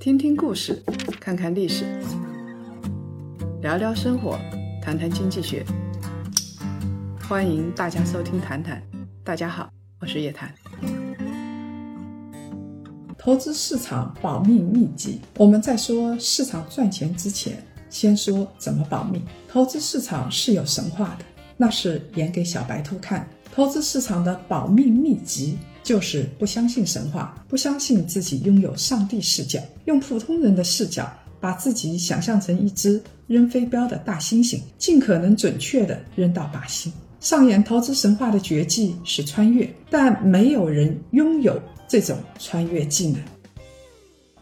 听听故事，看看历史，聊聊生活，谈谈经济学。欢迎大家收听《谈谈》，大家好，我是叶檀。投资市场保命秘籍，我们在说市场赚钱之前，先说怎么保命。投资市场是有神话的，那是演给小白兔看。投资市场的保命秘籍。就是不相信神话，不相信自己拥有上帝视角，用普通人的视角，把自己想象成一只扔飞镖的大猩猩，尽可能准确地扔到靶心。上演投资神话的绝技是穿越，但没有人拥有这种穿越技能。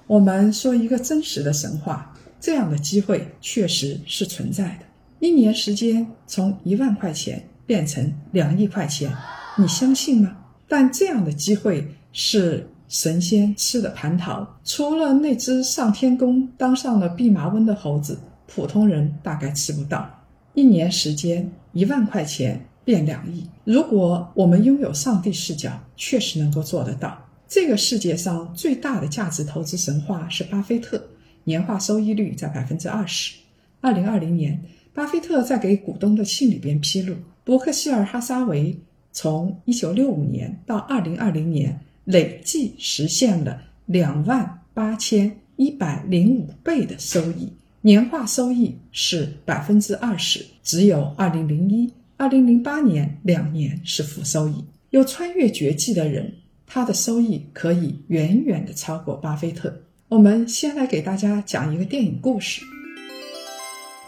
我们说一个真实的神话，这样的机会确实是存在的。一年时间从一万块钱变成两亿块钱，你相信吗？但这样的机会是神仙吃的蟠桃，除了那只上天宫当上了弼马温的猴子，普通人大概吃不到。一年时间，一万块钱变两亿。如果我们拥有上帝视角，确实能够做得到。这个世界上最大的价值投资神话是巴菲特，年化收益率在百分之二十。二零二零年，巴菲特在给股东的信里边披露，伯克希尔哈撒韦。从一九六五年到二零二零年，累计实现了两万八千一百零五倍的收益，年化收益是百分之二十。只有二零零一、二零零八年两年是负收益。有穿越绝技的人，他的收益可以远远的超过巴菲特。我们先来给大家讲一个电影故事。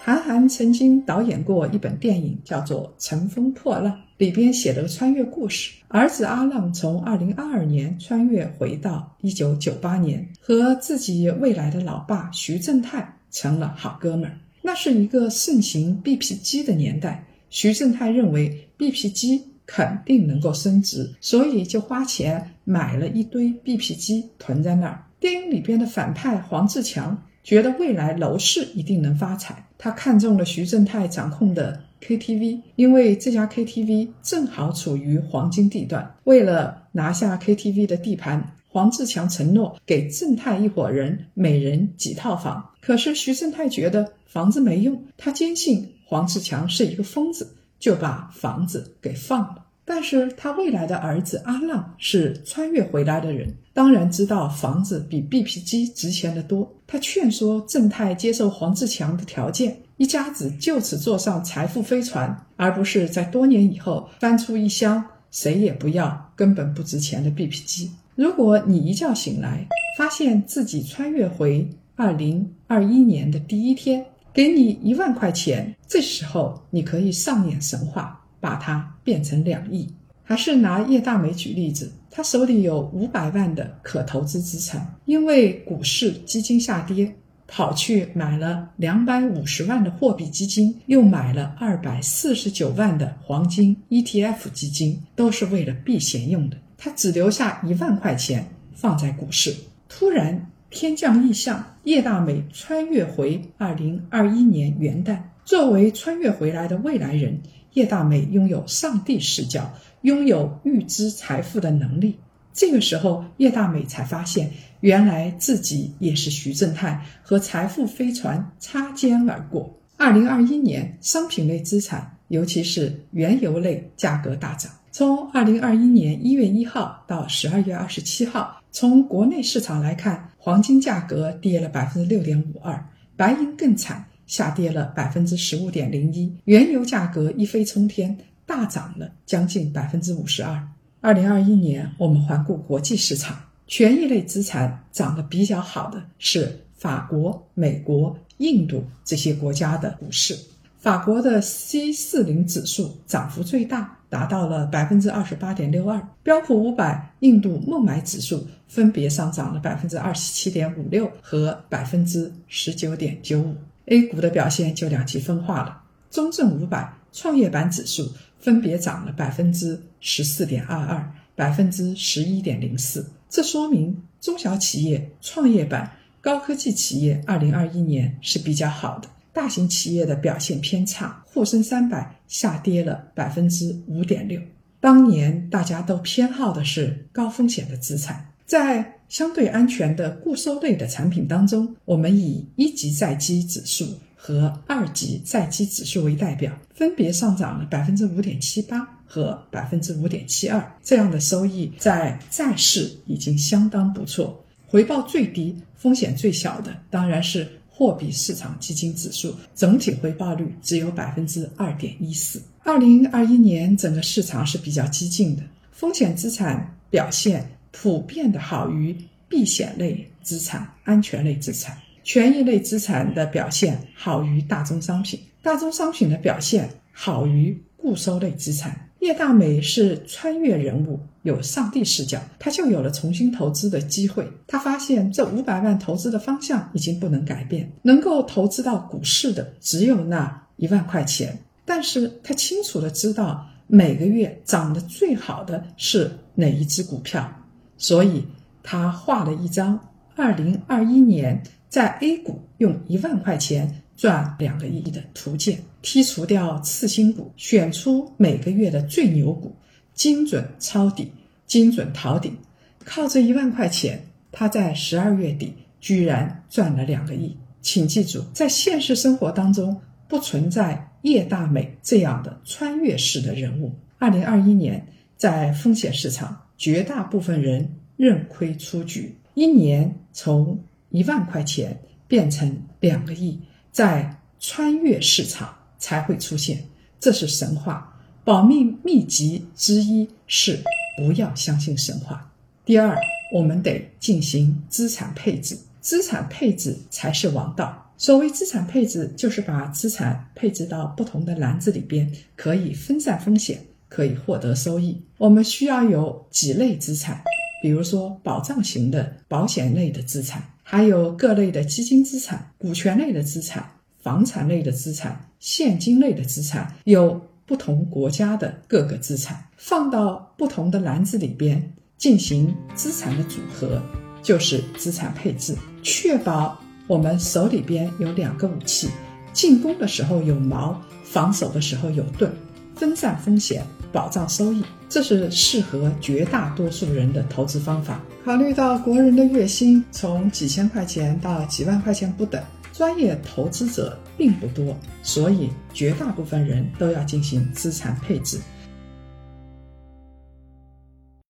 韩寒曾经导演过一本电影，叫做《乘风破浪》。里边写了个穿越故事，儿子阿浪从二零二二年穿越回到一九九八年，和自己未来的老爸徐正泰成了好哥们儿。那是一个盛行 BP 机的年代，徐正泰认为 BP 机肯定能够升值，所以就花钱买了一堆 BP 机囤在那儿。电影里边的反派黄志强觉得未来楼市一定能发财，他看中了徐正泰掌控的。KTV，因为这家 KTV 正好处于黄金地段。为了拿下 KTV 的地盘，黄志强承诺给正泰一伙人每人几套房。可是徐正泰觉得房子没用，他坚信黄志强是一个疯子，就把房子给放了。但是他未来的儿子阿浪是穿越回来的人，当然知道房子比 BP 机值钱的多。他劝说正太接受黄志强的条件。一家子就此坐上财富飞船，而不是在多年以后翻出一箱谁也不要、根本不值钱的 BP 机。如果你一觉醒来，发现自己穿越回二零二一年的第一天，给你一万块钱，这时候你可以上演神话，把它变成两亿。还是拿叶大美举例子，他手里有五百万的可投资资产，因为股市基金下跌。跑去买了两百五十万的货币基金，又买了二百四十九万的黄金 ETF 基金，都是为了避险用的。他只留下一万块钱放在股市。突然天降异象，叶大美穿越回二零二一年元旦。作为穿越回来的未来人，叶大美拥有上帝视角，拥有预知财富的能力。这个时候，叶大美才发现，原来自己也是徐正泰和财富飞船擦肩而过。二零二一年，商品类资产，尤其是原油类价格大涨。从二零二一年一月一号到十二月二十七号，从国内市场来看，黄金价格跌了百分之六点五二，白银更惨，下跌了百分之十五点零一，原油价格一飞冲天，大涨了将近百分之五十二。二零二一年，我们环顾国际市场，权益类资产涨得比较好的是法国、美国、印度这些国家的股市。法国的 C 四零指数涨幅最大，达到了百分之二十八点六二。标普五百、印度孟买指数分别上涨了百分之二十七点五六和百分之十九点九五。A 股的表现就两极分化了，中证五百、创业板指数。分别涨了百分之十四点二二、百分之十一点零四，这说明中小企业、创业板、高科技企业二零二一年是比较好的，大型企业的表现偏差。沪深三百下跌了百分之五点六。当年大家都偏好的是高风险的资产，在相对安全的固收类的产品当中，我们以一级债基指数和二级债基指数为代表，分别上涨了百分之五点七八和百分之五点七二，这样的收益在债市已经相当不错。回报最低、风险最小的当然是货币市场基金指数，整体回报率只有百分之二点一四。二零二一年整个市场是比较激进的，风险资产表现。普遍的好于避险类资产、安全类资产、权益类资产的表现好于大宗商品，大宗商品的表现好于固收类资产。叶大美是穿越人物，有上帝视角，他就有了重新投资的机会。他发现这五百万投资的方向已经不能改变，能够投资到股市的只有那一万块钱。但是他清楚的知道每个月涨得最好的是哪一只股票。所以，他画了一张二零二一年在 A 股用一万块钱赚两个亿的图鉴，剔除掉次新股，选出每个月的最牛股，精准抄底，精准逃顶。靠这一万块钱，他在十二月底居然赚了两个亿。请记住，在现实生活当中不存在叶大美这样的穿越式的人物。二零二一年在风险市场。绝大部分人认亏出局，一年从一万块钱变成两个亿，在穿越市场才会出现，这是神话。保命秘籍之一是不要相信神话。第二，我们得进行资产配置，资产配置才是王道。所谓资产配置，就是把资产配置到不同的篮子里边，可以分散风险。可以获得收益。我们需要有几类资产，比如说保障型的保险类的资产，还有各类的基金资产、股权类的资产、房产类的资产、现金类的资产，有不同国家的各个资产，放到不同的篮子里边进行资产的组合，就是资产配置，确保我们手里边有两个武器，进攻的时候有矛，防守的时候有盾，分散风险。保障收益，这是适合绝大多数人的投资方法。考虑到国人的月薪从几千块钱到几万块钱不等，专业投资者并不多，所以绝大部分人都要进行资产配置。